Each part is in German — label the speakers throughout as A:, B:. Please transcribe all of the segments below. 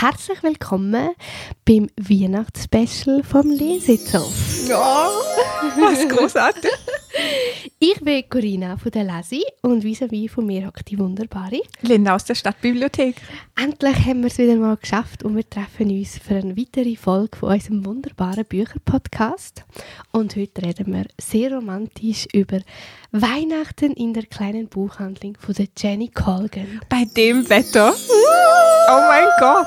A: Herzlich willkommen beim Weihnachtsspecial vom Lesitzow.
B: Ja, was großartig.
A: Ich bin Corinna von der Lesi und vis-à-vis von mir hockt die wunderbare.
B: Linda aus der Stadtbibliothek.
A: Endlich haben wir es wieder mal geschafft und wir treffen uns für eine weitere Folge von unserem wunderbaren Bücherpodcast. Und heute reden wir sehr romantisch über Weihnachten in der kleinen Buchhandlung von der Jenny Colgan.
B: Bei dem Wetter. Oh mein Gott.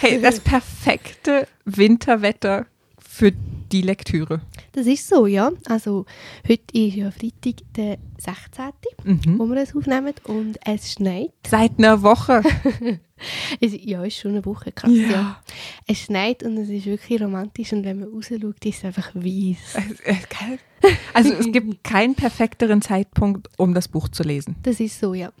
B: Hey, das perfekte Winterwetter für die Lektüre.
A: Das ist so, ja. Also heute ist ja Freitag, der 16.,
B: Mhm.
A: wo wir es aufnehmen und es schneit.
B: Seit einer Woche.
A: Ja, ist schon eine Woche krass, ja.
B: Ja.
A: Es schneit und es ist wirklich romantisch und wenn man rausschaut, ist es einfach weiß.
B: Geil. Also es gibt keinen perfekteren Zeitpunkt, um das Buch zu lesen.
A: Das ist so, ja.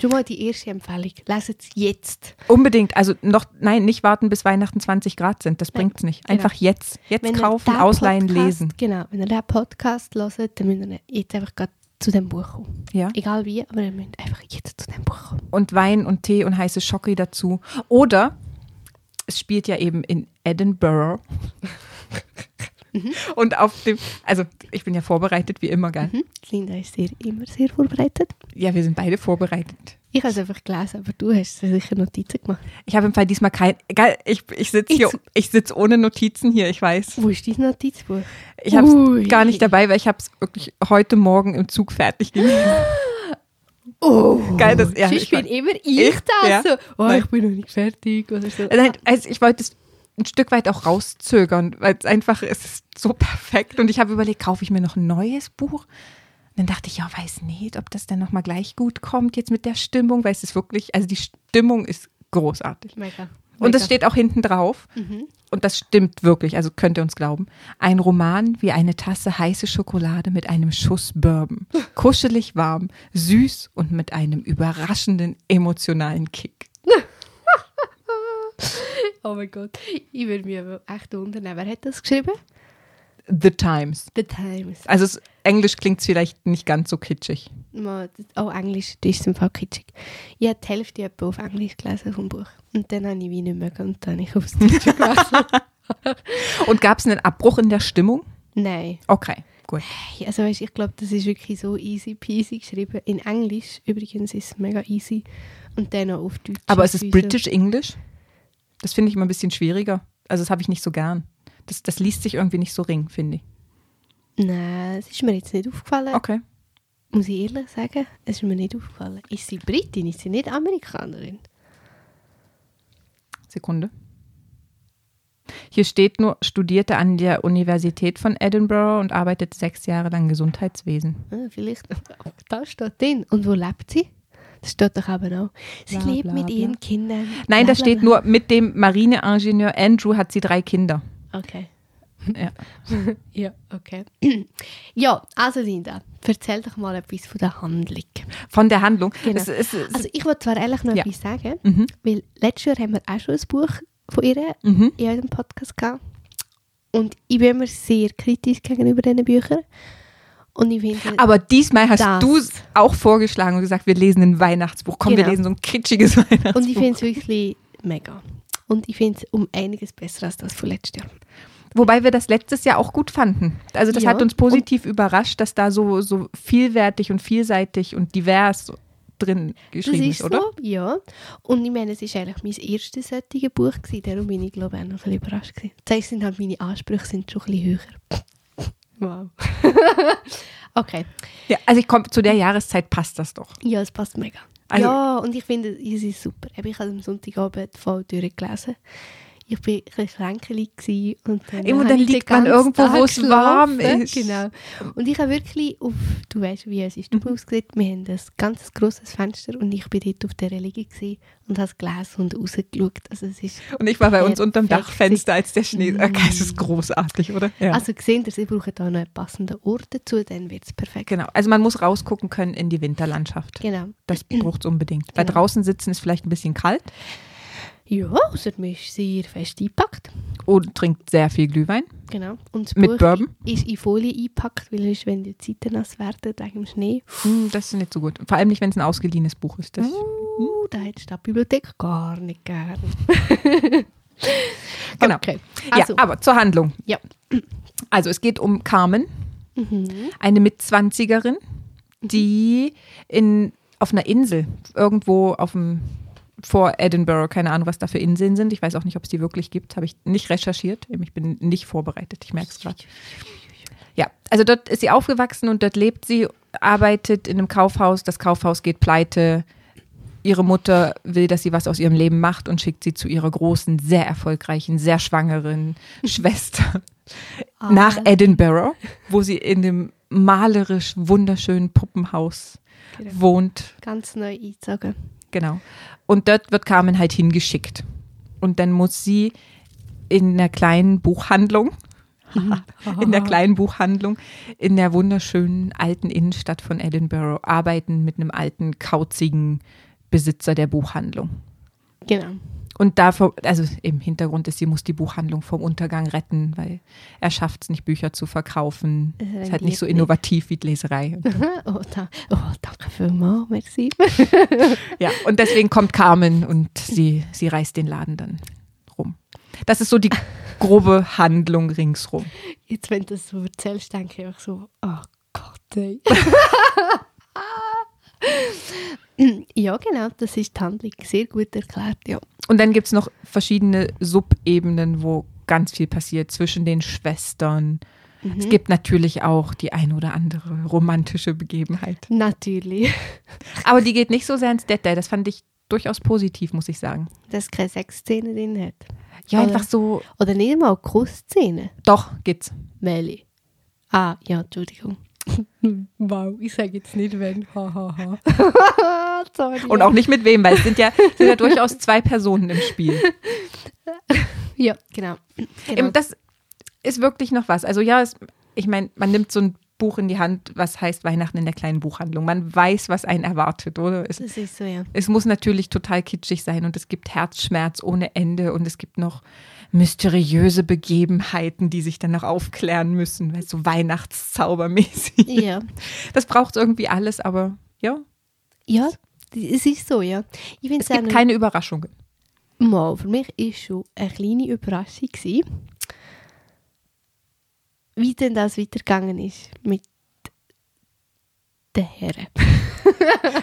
A: Schon mal die erste Empfehlung. Leset es jetzt.
B: Unbedingt. Also noch, nein, nicht warten, bis Weihnachten 20 Grad sind. Das
A: Nein,
B: bringt's nicht.
A: genau.
B: Einfach jetzt. Jetzt
A: Wenn
B: kaufen,
A: den
B: ausleihen,
A: Podcast-
B: lesen.
A: Genau, wenn ihr diesen Podcast hört, dann müsst ihr jetzt einfach gerade zu dem Buch kommen.
B: Ja.
A: Egal wie, aber ihr müsst einfach jetzt zu dem Buch kommen.
B: und Wein und Tee und heiße Schocke dazu. Oder es spielt ja eben in Edinburgh. und auf dem, also ich bin ja vorbereitet wie immer, gell?
A: Hm? Linda ist sehr, immer sehr vorbereitet.
B: Ja, wir sind beide vorbereitet.
A: Ich habe es einfach gelesen, aber du hast sicher Notizen gemacht.
B: Ich habe im Fall diesmal kein, egal, ich, ich sitze hier,
A: Ich-
B: sitze ohne Notizen hier, ich weiß.
A: Wo ist dein Notizbuch?
B: Ich habe es gar nicht dabei, weil ich habe es wirklich heute Morgen im Zug fertig gelesen.
A: Oh,
B: Geil, das- ja,
A: ich
B: ich
A: bin immer ich, das
B: Ja.
A: so. Oh,
B: Nein.
A: ich bin noch nicht fertig oder so.
B: Nein, also ich wollte es ein Stück weit auch rauszögern, weil es einfach, es ist so perfekt. Und ich habe überlegt, kaufe ich mir noch ein neues Buch? Dann dachte ich, ja, weiß nicht, ob das dann nochmal gleich gut kommt jetzt mit der Stimmung, weil es ist wirklich, also die Stimmung ist großartig.
A: Mega.
B: Und
A: Mega.
B: steht auch hinten drauf,
A: Mhm.
B: und das stimmt wirklich, also könnt ihr uns glauben, ein Roman wie eine Tasse heiße Schokolade mit einem Schuss Bourbon. Kuschelig warm, süß und mit einem überraschenden emotionalen Kick.
A: Oh mein Gott. Ich würde mich aber echt wundern, wer hat das geschrieben?
B: The Times.
A: The Times.
B: Also es, Englisch klingt vielleicht nicht ganz so kitschig.
A: Das- Oh, Englisch, das ist im Fall kitschig. Ich habe die Hälfte etwa auf Englisch gelesen vom Buch. Und dann habe ich wie nicht mehr und dann habe ich aufs Deutsche gelesen.
B: Und gab es einen Abbruch in der Stimmung?
A: Nein.
B: Okay, gut.
A: Also weißt, ich glaube, das ist wirklich so easy peasy geschrieben. In Englisch übrigens ist es mega easy. Und dann auch auf Deutsch.
B: Aber es ist
A: so-
B: British English? Das finde ich immer ein bisschen schwieriger. Also das habe ich nicht so gern. Das, das liest sich irgendwie nicht so ring, finde ich.
A: Nein, es ist mir jetzt nicht aufgefallen.
B: Okay.
A: Muss ich ehrlich sagen, es ist mir nicht aufgefallen. Ist sie Britin? Ist sie nicht Amerikanerin?
B: Sekunde. Hier steht nur, studierte an der Universität von Edinburgh und arbeitete sechs Jahre lang im Gesundheitswesen.
A: Ah, vielleicht. Da steht drin. Und wo lebt sie? Das steht doch aber auch. Sie
B: Bla,
A: lebt
B: bla,
A: mit
B: bla.
A: ihren Kindern.
B: Nein, da steht nur, mit dem Marineingenieur Andrew hat sie drei Kinder.
A: Okay.
B: Ja.
A: Ja, okay. ja, also Linda, erzähl doch mal etwas von der Handlung.
B: Von der Handlung.
A: Genau.
B: Es, es, es,
A: Also ich wollte zwar ehrlich noch
B: Ja.
A: etwas sagen,
B: mhm.
A: weil letztes Jahr haben wir auch schon ein Buch von ihr
B: Mhm.
A: in unserem Podcast gehabt. Und ich bin immer sehr kritisch gegenüber diesen Büchern. Und ich finde...
B: Aber diesmal hast du es auch vorgeschlagen und gesagt, wir lesen ein Weihnachtsbuch. Komm, wir
A: Genau.
B: lesen so ein kitschiges Weihnachtsbuch.
A: Und ich finde es wirklich mega. Und ich finde es um einiges besser als das von letztes Jahr.
B: Wobei wir das letztes Jahr auch gut fanden. Also das
A: Ja.
B: hat uns positiv überrascht, dass da so, so vielwertig und vielseitig und divers drin geschrieben
A: ist
B: ist, oder?
A: so, ja. Und ich meine, es war eigentlich mein erstes solches Buch, gewesen, darum bin ich glaube ich auch noch ein bisschen überrascht. Gewesen. Das sind halt meine Ansprüche sind schon ein bisschen höher. Wow. okay,
B: Ja, also ich komme zu der Jahreszeit passt das doch.
A: ja, es passt mega.
B: Also-
A: ja, und ich finde, es ist super. Ich habe am Sonntagabend voll durchgelesen. Ich war ein bisschen kränkelig gewesen und dann, habe
B: dann
A: ich
B: liegt man irgendwo, wo es warm ist.
A: Genau. Und ich habe wirklich auf, du weißt, wie es ist,
B: Mhm.
A: du ausgesehen, wir haben ein ganz grosses Fenster und ich bin dort auf der Liege und habe es gelesen und rausgeschaut. Also es ist,
B: Und ich war bei uns unterm. Dachfenster, als der Schnee. Okay, es ist großartig, oder? Ja.
A: also gesehen, sie brauchen da noch einen passenden Ort dazu, dann wird es perfekt.
B: genau. Also man muss rausgucken können in die Winterlandschaft.
A: Genau.
B: Das braucht es unbedingt. Bei
A: Genau.
B: draußen sitzen ist vielleicht ein bisschen kalt.
A: Ja, außer man ist sehr fest eingepackt.
B: und trinkt sehr viel Glühwein.
A: Genau. Und das
B: Mit
A: Buch
B: Bourbon?
A: ist in Folie eingepackt, weil sonst, wenn die Seiten nass werden wegen dem Schnee,
B: Hm, das ist nicht so gut. Vor allem nicht, wenn es ein ausgeliehenes Buch ist. Das,
A: uh, da hat die Stadtbibliothek gar nicht gern.
B: Genau.
A: Okay. Also,
B: ja, aber zur Handlung.
A: ja.
B: Also es geht um Carmen,
A: Mhm.
B: eine Mitzwanzigerin, die in, auf einer Insel, irgendwo auf dem, vor Edinburgh, keine Ahnung, was da für Inseln sind. Ich weiß auch nicht, ob es die wirklich gibt. Habe ich nicht recherchiert. Ich bin nicht vorbereitet. Ich merke es gerade. Ja, also dort ist sie aufgewachsen und dort lebt sie, arbeitet in einem Kaufhaus. Das Kaufhaus geht pleite. Ihre Mutter will, dass sie was aus ihrem Leben macht und schickt sie zu ihrer großen, sehr erfolgreichen, sehr schwangeren Schwester nach Edinburgh, wo sie in dem malerisch wunderschönen Puppenhaus
A: Genau.
B: wohnt.
A: Ganz neu eingezogen.
B: Genau. Und dort wird Carmen halt hingeschickt. Und dann muss sie in einer kleinen Buchhandlung, in der kleinen Buchhandlung in der wunderschönen alten Innenstadt von Edinburgh arbeiten mit einem alten, kauzigen Besitzer der Buchhandlung.
A: Genau.
B: Und davor, also im Hintergrund ist, sie muss die Buchhandlung vom Untergang retten, weil er schafft es nicht, Bücher zu verkaufen.
A: Äh,
B: Ist halt nicht so innovativ wie die Leserei.
A: oh, da, oh, danke vielmals, merci.
B: Ja, und deswegen kommt Carmen und sie, sie reißt den Laden dann rum. Das ist so die grobe Handlung ringsrum.
A: Jetzt, wenn du das so erzählst, denke ich einfach so, oh Gott, ey. ja, genau, das ist die Handlung. Sehr gut erklärt, ja.
B: Und dann gibt es noch verschiedene Subebenen, wo ganz viel passiert zwischen den Schwestern. Es gibt natürlich auch die ein oder andere romantische Begebenheit.
A: Natürlich.
B: Aber die geht nicht so sehr ins Detail. Das fand ich durchaus positiv, muss ich sagen.
A: Dass es keine Sexszene drin hat.
B: Ja,
A: Oder-
B: einfach so.
A: Oder nicht mal Kussszene.
B: Doch, geht's.
A: Meli. Ah, ja, Entschuldigung. wow, ich sage jetzt nicht wenn. Hahaha. Sorry.
B: Und auch nicht mit wem, weil es sind ja, sind ja durchaus zwei Personen im Spiel.
A: Ja, genau. genau.
B: Das ist wirklich noch was. Also ja, es, ich meine, man nimmt so ein Buch in die Hand, was heißt Weihnachten in der kleinen Buchhandlung. Man weiß, was einen erwartet, oder? Es,
A: das ist so, ja.
B: es muss natürlich total kitschig sein und es gibt Herzschmerz ohne Ende und es gibt noch mysteriöse Begebenheiten, die sich dann noch aufklären müssen, weil so Weihnachtszaubermäßig.
A: Ja.
B: Das braucht irgendwie alles, aber ja,
A: Ja, es ist so, ja. Ich
B: es gibt keine Überraschungen.
A: Mal, für mich war schon eine kleine Überraschung, gewesen, wie denn das weitergegangen ist mit den Herren.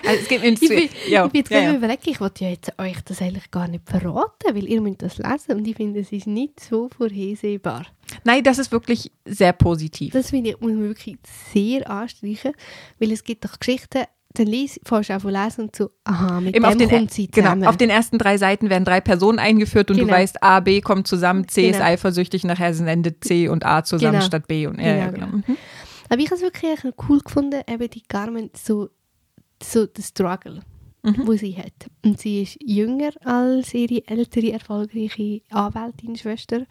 B: Also es gibt ins
A: Ich bin,
B: ja,
A: ich bin jetzt
B: ja, ja.
A: überlegt, ich wollte ja jetzt euch das eigentlich gar nicht verraten, weil ihr müsst das lesen und ich finde, es ist nicht so vorhersehbar.
B: Nein, das ist wirklich sehr positiv.
A: Das finde ich, muss man wirklich sehr anstreichen, weil es gibt doch Geschichten, dann liest, fährst du auch von lesen und so, aha, mit
B: Eben
A: dem
B: auf den,
A: kommt sie
B: genau,
A: zusammen.
B: auf den ersten drei Seiten werden drei Personen eingeführt und du
A: Genau.
B: weißt, A, B kommt zusammen, C ist
A: Genau.
B: eifersüchtig, nachher sind Ende C und A zusammen
A: Genau.
B: statt B. Und, ja, ja,
A: Genau,
B: genau. Mhm.
A: Aber ich habe es wirklich cool gefunden, eben die Carmen, so, so der Struggle,
B: Mhm.
A: wo sie hat. Und sie ist jünger als ihre ältere, erfolgreiche Anwältin-Schwester.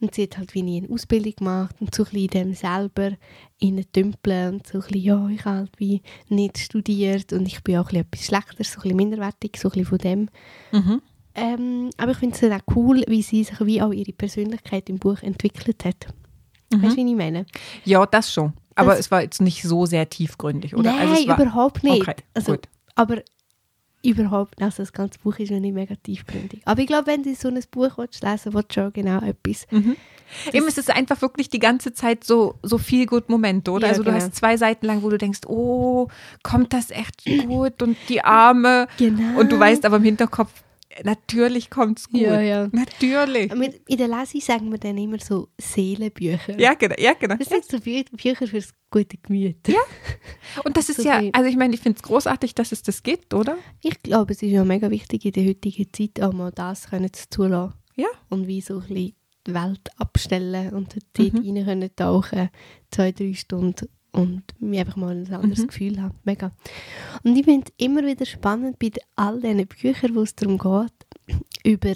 A: Und sie hat halt wie nie eine Ausbildung gemacht und so ein bisschen in dem selber dümpeln und so ein bisschen, ja, ich habe halt wie nicht studiert und ich bin auch ein bisschen etwas schlechter, so ein bisschen minderwertig, so ein bisschen von dem.
B: Mhm.
A: Ähm, aber ich finde es dann auch cool, wie sie sich wie auch ihre Persönlichkeit im Buch entwickelt hat.
B: Mhm.
A: Weißt du, wie ich meine?
B: Ja, das schon. Aber
A: Das-
B: es war jetzt nicht so sehr tiefgründig, oder?
A: Nein,
B: also war,
A: überhaupt nicht.
B: Okay,
A: also,
B: gut.
A: aber überhaupt, also das ganze Buch ist ja nicht mega tiefgründig. Aber ich glaube, wenn du so ein Buch willst, lesen willst, du schon genau etwas.
B: Mhm. Eben, es ist einfach wirklich die ganze Zeit so, so viel gut Moment, oder?
A: Ja,
B: also du
A: genau.
B: hast zwei Seiten lang, wo du denkst, oh, kommt das echt gut und die Arme.
A: Genau.
B: Und du weißt aber im Hinterkopf, natürlich kommt's gut.
A: Ja, ja.
B: Natürlich.
A: In der Lesung sagen wir dann immer so Seelenbücher.
B: Ja, genau. Ja, genau.
A: Das sind so Bü Bücher fürs gute Gemüt. Ja.
B: Und das ist
A: So
B: ja, also ich meine, ich finde es großartig, dass es das gibt, oder?
A: Ich glaube, es ist ja mega wichtig in der heutigen Zeit auch mal das können zu zulassen.
B: Ja.
A: Und wie so ein bisschen die Welt abstellen und dort
B: Mhm.
A: rein können tauchen, zwei, drei Stunden und mir einfach mal ein anderes
B: Mhm.
A: Gefühl haben. Mega. Und ich finde es immer wieder spannend bei all diesen Büchern, wo es darum geht, über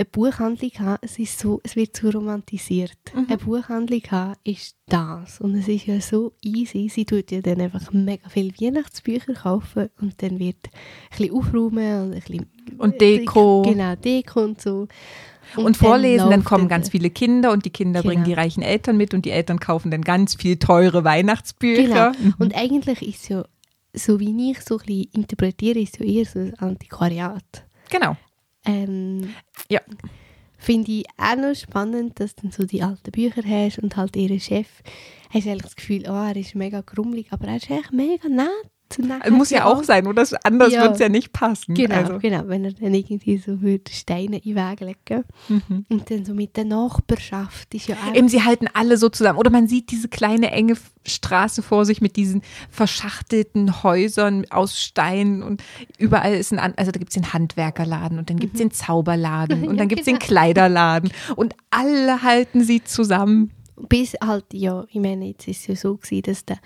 A: eine Buchhandlung haben, es, ist so, es wird so romantisiert.
B: Mhm.
A: Eine Buchhandlung haben ist das. Und es ist ja so easy. Sie tut ja dann einfach mega viele Weihnachtsbücher kaufen und dann wird ein bisschen aufräumen und ein bisschen
B: Und Deko.
A: Genau, Deko und so.
B: Und,
A: dann
B: vorlesen, dann kommen ganz viele Kinder und die Kinder bringen
A: Genau.
B: die reichen Eltern mit und die Eltern kaufen dann ganz viel teure Weihnachtsbücher.
A: Genau. Und eigentlich ist es ja, so wie ich so ein bisschen interpretiere, ist ja eher so ein Antiquariat.
B: Genau.
A: Ähm,
B: Ja.
A: Finde ich auch noch spannend, dass du dann so die alten Bücher hast und halt ihren Chef. Hast du eigentlich das Gefühl, oh, er ist mega grummelig, aber er ist echt mega nett. Und dann
B: Also muss ja auch sein, oder? Anders
A: Ja.
B: wird es ja nicht passen.
A: Genau,
B: Also,
A: genau, wenn er dann irgendwie so würde Steine in den Weg legen
B: mhm.
A: Und dann so mit der Nachbarschaft ist ja auch...
B: Eben, sie halten alle so zusammen. Oder man sieht diese kleine enge Straße vor sich mit diesen verschachtelten Häusern aus Stein und überall ist ein, also da gibt es den Handwerkerladen und dann gibt es den Zauberladen und
A: Ja,
B: dann gibt es den
A: genau.
B: Kleiderladen und alle halten sie zusammen.
A: Bis halt, ja, ich meine, jetzt ist es ja so gewesen, dass der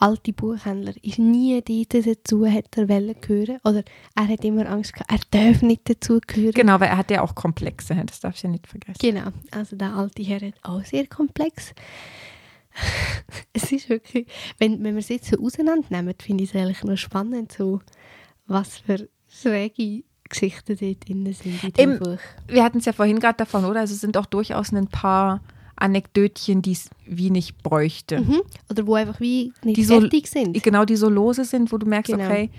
A: alte Buchhändler ist nie dort dazu hat er gehören. Oder er hat immer Angst gehabt, er darf nicht dazu gehören.
B: Genau, weil er hat ja auch Komplexe, das darfst du ja nicht vergessen.
A: Genau, also der alte Herr hat auch sehr komplex. es ist wirklich, wenn, wenn wir es jetzt so auseinandernehmen, finde ich es eigentlich noch spannend, so, was für schräge Geschichten dort drin sind in dem
B: Im-
A: Buch.
B: Wir hatten es ja vorhin gerade davon, oder? Also es sind auch durchaus ein paar Anekdötchen, die es wie nicht bräuchte.
A: Mhm. Oder wo einfach wie nicht
B: Die so-
A: fertig sind.
B: Genau, die so lose sind, wo du merkst,
A: Genau.
B: okay,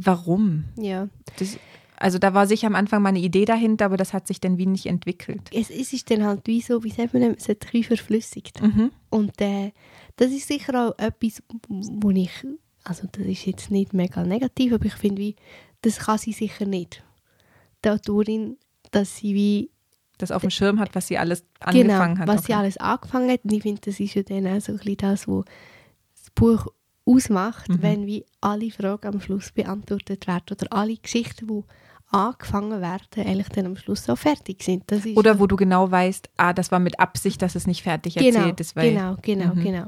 B: warum?
A: Ja.
B: Das, also da war sicher am Anfang mal eine Idee dahinter, aber das hat sich dann wie nicht entwickelt.
A: Es, es ist dann halt wie so, wie sagt man, es hat bisschen verflüssigt.
B: Mhm.
A: Und äh, das ist sicher auch etwas, wo ich, also das ist jetzt nicht mega negativ, aber ich finde, wie, das kann sie sicher nicht. Die Autorin, dass sie wie,
B: Das auf dem Schirm hat, was sie alles
A: genau,
B: angefangen hat.
A: was
B: okay.
A: sie alles angefangen hat. Und ich finde, das ist ja dann auch so ein bisschen das, was das Buch ausmacht,
B: Mhm.
A: wenn wie alle Fragen am Schluss beantwortet werden oder alle Geschichten, die angefangen werden, eigentlich dann am Schluss auch fertig sind.
B: Oder wo du genau weißt, ah, das war mit Absicht, dass es nicht fertig
A: genau,
B: erzählt ist. Weil,
A: genau, genau,
B: Mhm.
A: genau.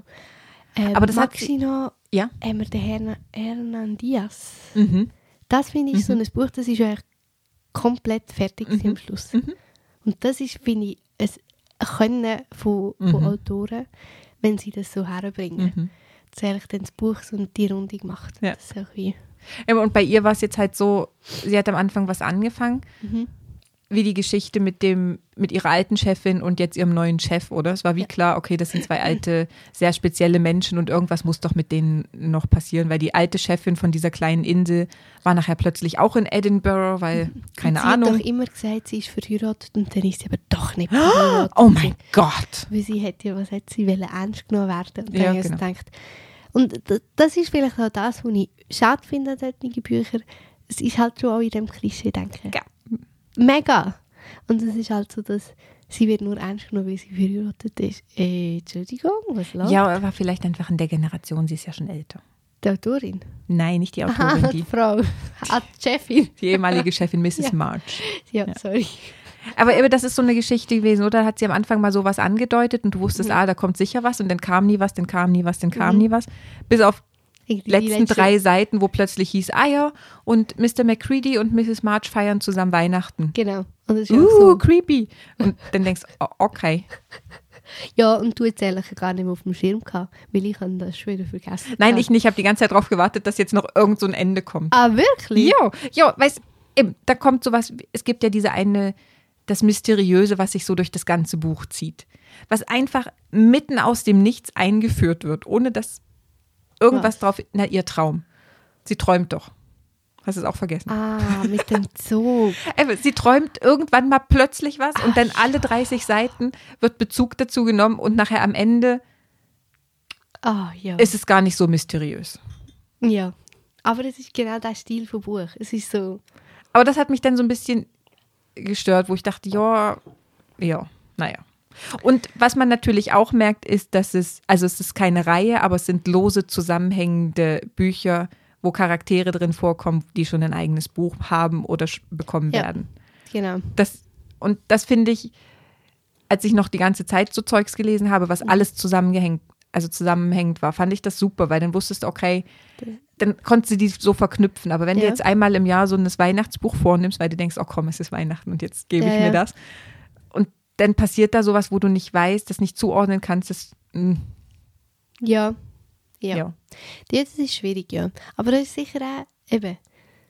A: Ähm,
B: Aber das hat
A: magst du noch
B: Ja.
A: haben wir den Herrn Hernan Diaz.
B: Mhm.
A: Das finde ich so
B: Mhm.
A: ein Buch, das ist ja eigentlich komplett fertig
B: Mhm.
A: am Schluss.
B: Mhm.
A: Und das ist, finde ich, ein Können von, von
B: Mhm.
A: Autoren, wenn sie das so herbringen.
B: Mhm.
A: Dass eigentlich dann das Buch so die Runde macht.
B: Ja.
A: Das ist auch wie,
B: Und bei ihr war es jetzt halt so, sie hat am Anfang was angefangen,
A: mhm.
B: Wie die Geschichte mit dem, mit ihrer alten Chefin und jetzt ihrem neuen Chef, oder? Es war wie
A: Ja.
B: klar, okay, das sind zwei alte, sehr spezielle Menschen und irgendwas muss doch mit denen noch passieren, weil die alte Chefin von dieser kleinen Insel war nachher plötzlich auch in Edinburgh, weil, keine
A: sie
B: Ahnung.
A: hat doch immer gesagt, sie ist verheiratet und dann ist sie aber doch nicht verheiratet.
B: Oh mein Gott!
A: Weil sie hat ja, was hat sie wollen, ernst genommen werden. Und dann
B: Ja, genau.
A: gedacht, und das ist vielleicht auch das, was ich schade finde an solchen Büchern. Es ist halt schon auch in dem Klischee denken.
B: Ja.
A: Mega. Und es ist halt so, dass sie wird nur ernst genommen, weil sie verheiratet ist. Äh, Entschuldigung, was läuft?
B: Ja, aber vielleicht einfach in der Generation, sie ist ja schon älter.
A: Die Autorin.
B: Nein, nicht die
A: Aha,
B: Autorin,
A: die
B: die,
A: Frau. Ah, die Chefin.
B: die ehemalige Chefin Mrs.
A: Ja.
B: March.
A: Ja, sorry.
B: Aber, aber das ist so eine Geschichte gewesen, oder? Hat sie am Anfang mal sowas angedeutet und du wusstest,
A: Mhm.
B: ah, da kommt sicher was und dann kam nie was, dann kam nie was, dann kam
A: Mhm.
B: nie was. Bis auf Letzten
A: letzte-
B: drei Seiten, wo plötzlich hieß, ah ja, und Mr. McCready und Mrs. March feiern zusammen Weihnachten.
A: Genau. Und das ist
B: Uh,
A: so.
B: creepy. Und dann denkst du, oh, okay.
A: Ja, und du jetzt ehrlich gar nicht mehr auf dem Schirm gehabt, weil ich habe das schon wieder vergessen.
B: Nein,
A: gehabt.
B: ich nicht. Ich habe die ganze Zeit darauf gewartet, dass jetzt noch irgend so ein Ende kommt.
A: Ah, wirklich?
B: Jo, jo, weißt eben, da kommt sowas, es gibt ja diese eine, das Mysteriöse, was sich so durch das ganze Buch zieht. Was einfach mitten aus dem Nichts eingeführt wird, ohne dass irgendwas
A: Was?
B: drauf, na, ihr Traum. Sie träumt doch. Hast du es auch vergessen?
A: Ah, mit dem Zug.
B: Eben, Sie träumt irgendwann mal plötzlich was und dann alle 30 Seiten wird Bezug dazu genommen und nachher am Ende
A: Ah, ja.
B: ist es gar nicht so mysteriös.
A: ja. Aber es ist genau der Stil vom Buch. Es ist so,
B: Aber das hat mich dann so ein bisschen gestört, wo ich dachte, ja, ja, naja. Und was man natürlich auch merkt, ist, dass es, also es ist keine Reihe, aber es sind lose zusammenhängende Bücher, wo Charaktere drin vorkommen, die schon ein eigenes Buch haben oder bekommen
A: Ja.
B: werden.
A: genau.
B: Das, und das finde ich, als ich noch die ganze Zeit so Zeugs gelesen habe, was alles zusammengehängt, also zusammenhängend war, fand ich das super, weil dann wusstest du, okay, dann konntest du die so verknüpfen. Aber wenn du
A: Ja.
B: jetzt einmal im Jahr so ein Weihnachtsbuch vornimmst, weil du denkst, oh komm, es ist Weihnachten und jetzt gebe
A: Ja,
B: ich mir das. Dann passiert da sowas, wo du nicht weißt, das nicht zuordnen kannst, das, mm,
A: Ja. Ja.
B: ja.
A: Das ist schwierig, ja. Aber das ist sicher auch, eben,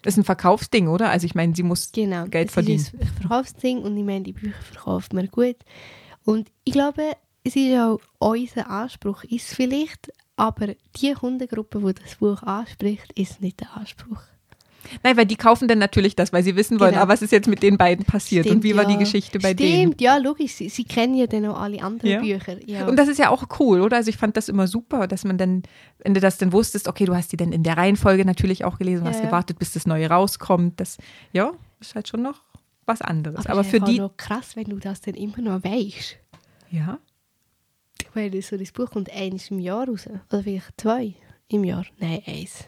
B: Das ist ein Verkaufsding, oder? Also ich meine, sie muss
A: Genau.
B: Geld verdienen.
A: ist ein Verkaufsding und ich meine, die Bücher verkauft man gut. Und ich glaube, es ist auch unser Anspruch, ist vielleicht, aber die Kundengruppe, die das Buch anspricht, ist nicht der Anspruch.
B: Nein, weil die kaufen dann natürlich das, weil sie wissen wollen,
A: Genau.
B: aber was ist jetzt mit den beiden passiert und
A: Stimmt,
B: wie war die. Geschichte bei denen?
A: Stimmt, ja, logisch. Sie, sie kennen ja dann auch alle anderen
B: Ja.
A: Bücher. Ja.
B: Und das ist ja auch cool, oder? Also ich fand das immer super, dass man dann, wenn du das dann wusstest, okay, du hast die dann in der Reihenfolge natürlich auch gelesen,
A: Ja,
B: hast gewartet, bis das Neue rauskommt. Das, ja, ist halt schon noch was anderes. Aber,
A: ist
B: für die,
A: noch krass, wenn du das dann immer noch weißt.
B: ja,
A: Weil so das Buch kommt eins im Jahr raus. Oder vielleicht zwei im Jahr. Nein, eins.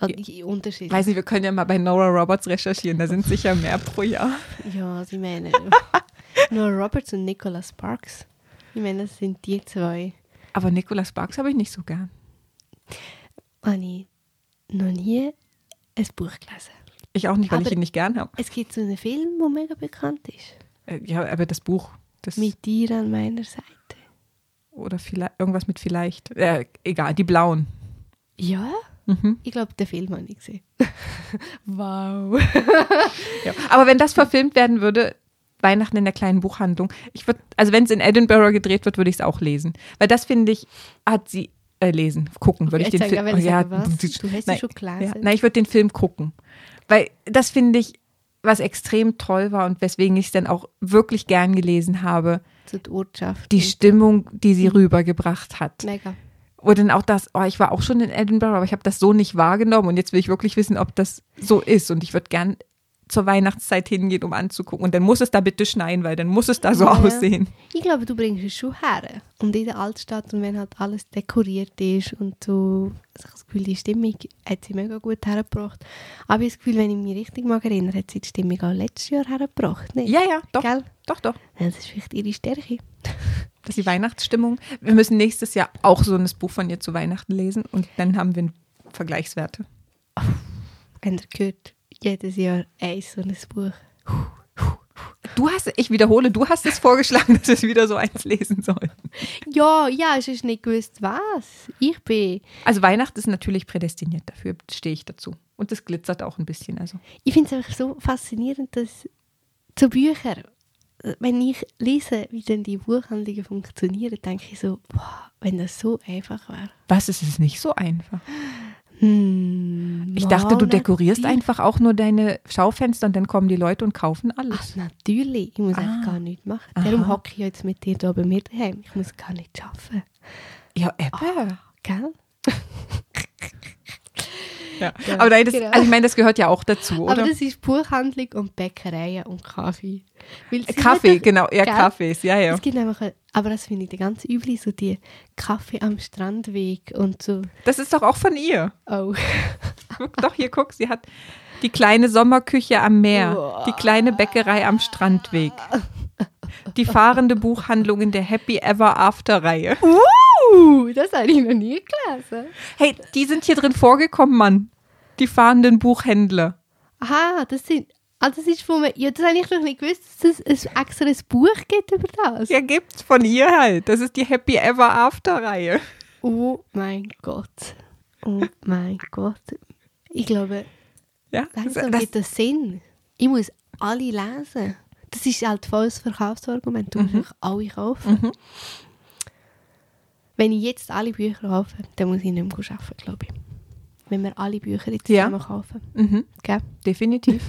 A: Also die Unterschied.
B: weiß nicht, wir können ja mal bei Nora Roberts recherchieren, da sind sicher mehr pro Jahr.
A: Ja, sie meinen. Nur Roberts und Nicholas Sparks. Ich meine, das sind die zwei.
B: Aber Nicholas Sparks habe ich nicht so gern.
A: Habe ich noch nie ein Buch gelesen.
B: Ich auch nicht, weil ich
A: Aber-
B: ihn nicht gern habe.
A: Es gibt so einen Film, der mega bekannt ist.
B: Äh, Ja, aber das Buch, das
A: Mit dir an meiner Seite.
B: oder vielleicht irgendwas mit vielleicht. Äh, egal, die blauen.
A: Ja?
B: Mhm.
A: Ich glaube, den Film habe ich gesehen. wow.
B: Ja. Aber wenn das verfilmt werden würde, Weihnachten in der kleinen Buchhandlung, ich würde, also wenn es in Edinburgh gedreht wird, würde ich es auch lesen. Weil das finde ich, hat sie äh, lesen, gucken, würde ich
A: Jetzt
B: den Film.
A: ich
B: ja,
A: was? Du hast
B: nein,
A: schon gelesen.
B: ja, nein, ich würde den Film gucken. Weil das finde ich, was extrem toll war und weswegen ich es dann auch wirklich gern gelesen habe,
A: der
B: die Stimmung, die sie rübergebracht hat.
A: Mega.
B: Oder dann auch das, oh, ich war auch schon in Edinburgh, aber ich habe das so nicht wahrgenommen und jetzt will ich wirklich wissen, ob das so ist und ich würde gern zur Weihnachtszeit hingehen, um anzugucken und dann muss es da bitte schneien, weil dann muss es da so
A: Ja.
B: aussehen.
A: Ich glaube, du bringst es schon her. Und in der Altstadt und wenn halt alles dekoriert ist und so, also ich das Gefühl, die Stimmung hat sie mega gut hergebracht. Aber ich habe das Gefühl, wenn ich mich richtig mag erinnere, hat sie die Stimmung auch letztes Jahr hergebracht. Nicht?
B: Ja, ja, doch,
A: Gell?
B: doch, doch.
A: Ja, Das ist vielleicht ihre Stärke.
B: Das ist die Weihnachtsstimmung. Wir müssen nächstes Jahr auch so ein Buch von ihr zu Weihnachten lesen und dann haben wir Vergleichswerte.
A: Wenn ihr gehört, jedes Jahr ein so ein Buch.
B: Du hast, ich wiederhole, du hast es vorgeschlagen, dass wir wieder so eins lesen sollen.
A: Ja, ja, es ist nicht gewusst, was. Ich bin.
B: Also Weihnachten ist natürlich prädestiniert dafür, stehe ich dazu. Und es glitzert auch ein bisschen. Also
A: Ich finde es einfach so faszinierend, dass zu Büchern, wenn ich lese, wie denn die Buchhandlungen funktionieren, denke ich so, boah, wenn das so einfach wäre.
B: was ist es nicht so einfach?
A: Hm,
B: Ich dachte, du dekorierst
A: natürlich.
B: einfach auch nur deine Schaufenster und dann kommen die Leute und kaufen
A: Ach,
B: alles.
A: natürlich. Ich muss
B: Ah.
A: einfach gar nichts machen.
B: Aha.
A: Darum hocke ich jetzt mit dir hier bei mir daheim. Ich muss gar nicht arbeiten.
B: Ja, Ebbe.
A: Gell?
B: Ja.
A: Ja,
B: Aber nein, das,
A: genau.
B: also ich meine, das gehört ja auch dazu, oder?
A: Aber das ist Buchhandlung und Bäckereien und Kaffee.
B: Kaffee, genau,
A: Gell?
B: Kaffees, ja, ja.
A: Es gibt einfach, ein- aber das finde ich ganz übel, so die Kaffee am Strandweg und so.
B: Das ist doch auch von ihr.
A: Oh.
B: Doch, hier guck, sie hat die kleine Sommerküche am Meer,
A: Uah.
B: die kleine Bäckerei am Strandweg, die fahrende Buchhandlung in der Happy Ever After Reihe.
A: Uh, das habe ich noch nie gelesen.
B: Hey, die sind hier drin vorgekommen, Mann. Die fahrenden Buchhändler.
A: Aha, das sind. Ah, das ist von mir. Ja, das habe ich noch nicht gewusst, dass es ein extra ein Buch gibt über das.
B: Ja, gibt's von ihr halt. Das ist die Happy Ever After Reihe.
A: Oh mein Gott. Oh mein Gott. Ich glaube,
B: Ja, das,
A: langsam
B: das,
A: gibt das Sinn. Ich muss alle lesen. Das ist halt volles Verkaufsargument. Du musst
B: Mhm.
A: alle kaufen. Wenn ich jetzt alle Bücher kaufe, dann muss ich nicht mehr arbeiten, glaube ich. Wenn wir alle Bücher jetzt
B: Ja.
A: zusammen kaufen.
B: mhm,
A: Gell?
B: definitiv.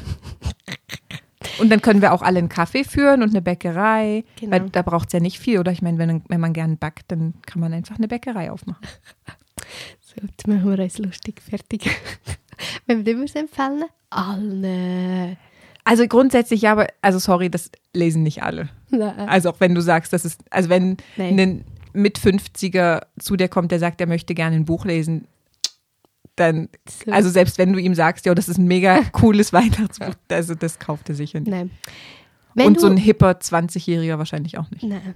B: Und dann können wir auch alle einen Kaffee führen und eine Bäckerei.
A: Genau.
B: Weil da braucht es ja nicht viel, oder? Ich meine, wenn, wenn man gern backt, dann kann man einfach eine Bäckerei aufmachen.
A: So, jetzt machen wir uns lustig fertig. Wenn wir es empfehlen? Allen.
B: Also grundsätzlich ja, aber, also sorry, das lesen nicht alle.
A: Nein.
B: Also auch wenn du sagst, das ist, also wenn
A: Nein.
B: ein mit 50er zu dir kommt, der sagt, er möchte gerne ein Buch lesen, dann,
A: So.
B: also selbst wenn du ihm sagst, ja, das ist ein mega cooles Weihnachtsbuch, also das kauft er sicher nicht.
A: Nein. Wenn
B: Und so ein hipper 20-Jähriger wahrscheinlich auch nicht.
A: Nein.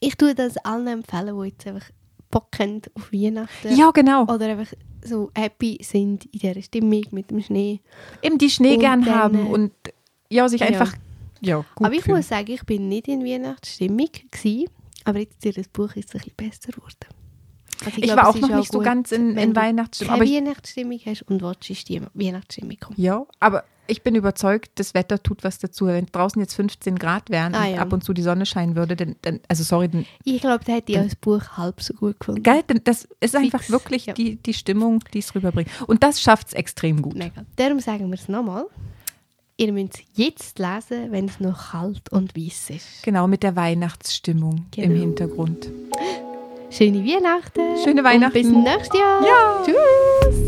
A: Ich tue das allen empfehlen, die jetzt einfach Bock haben auf Weihnachten.
B: Ja, genau.
A: Oder einfach so happy sind in dieser Stimmung mit dem Schnee.
B: Eben die Schnee
A: Und
B: gern
A: dann,
B: haben
A: äh,
B: und ja, sich
A: ja.
B: einfach ja, gut
A: aber ich
B: fühlen.
A: muss sagen, ich bin nicht in Weihnachtsstimmung gewesen, aber jetzt durch das Buch ist es ein bisschen besser geworden. Also
B: Ich
A: glaube,
B: war
A: es
B: auch noch nicht so ganz in, in Weihnachtsstimmung. Aber ich,
A: Weihnachtsstimmung hast und die Weihnachtsstimmung
B: ja, aber ich bin überzeugt, das Wetter tut was dazu. Wenn draußen jetzt 15 Grad wären
A: Ah,
B: und
A: ja.
B: ab und zu die Sonne scheinen würde, dann, dann also sorry, dann,
A: Ich glaube, da hätte ich das Buch halb so gut gefunden.
B: geil, das ist einfach
A: Fix,
B: wirklich
A: ja.
B: die, die Stimmung, die es rüberbringt. Und das schafft es extrem gut.
A: Mega. Darum sagen wir es nochmal. Ihr müsst es jetzt lesen, wenn es noch kalt und weiß ist.
B: Genau, mit der Weihnachtsstimmung im
A: Genau.
B: Hintergrund.
A: Schöne Weihnachten.
B: Schöne Weihnachten.
A: Und bis nächstes Jahr.
B: Ja.
A: Tschüss.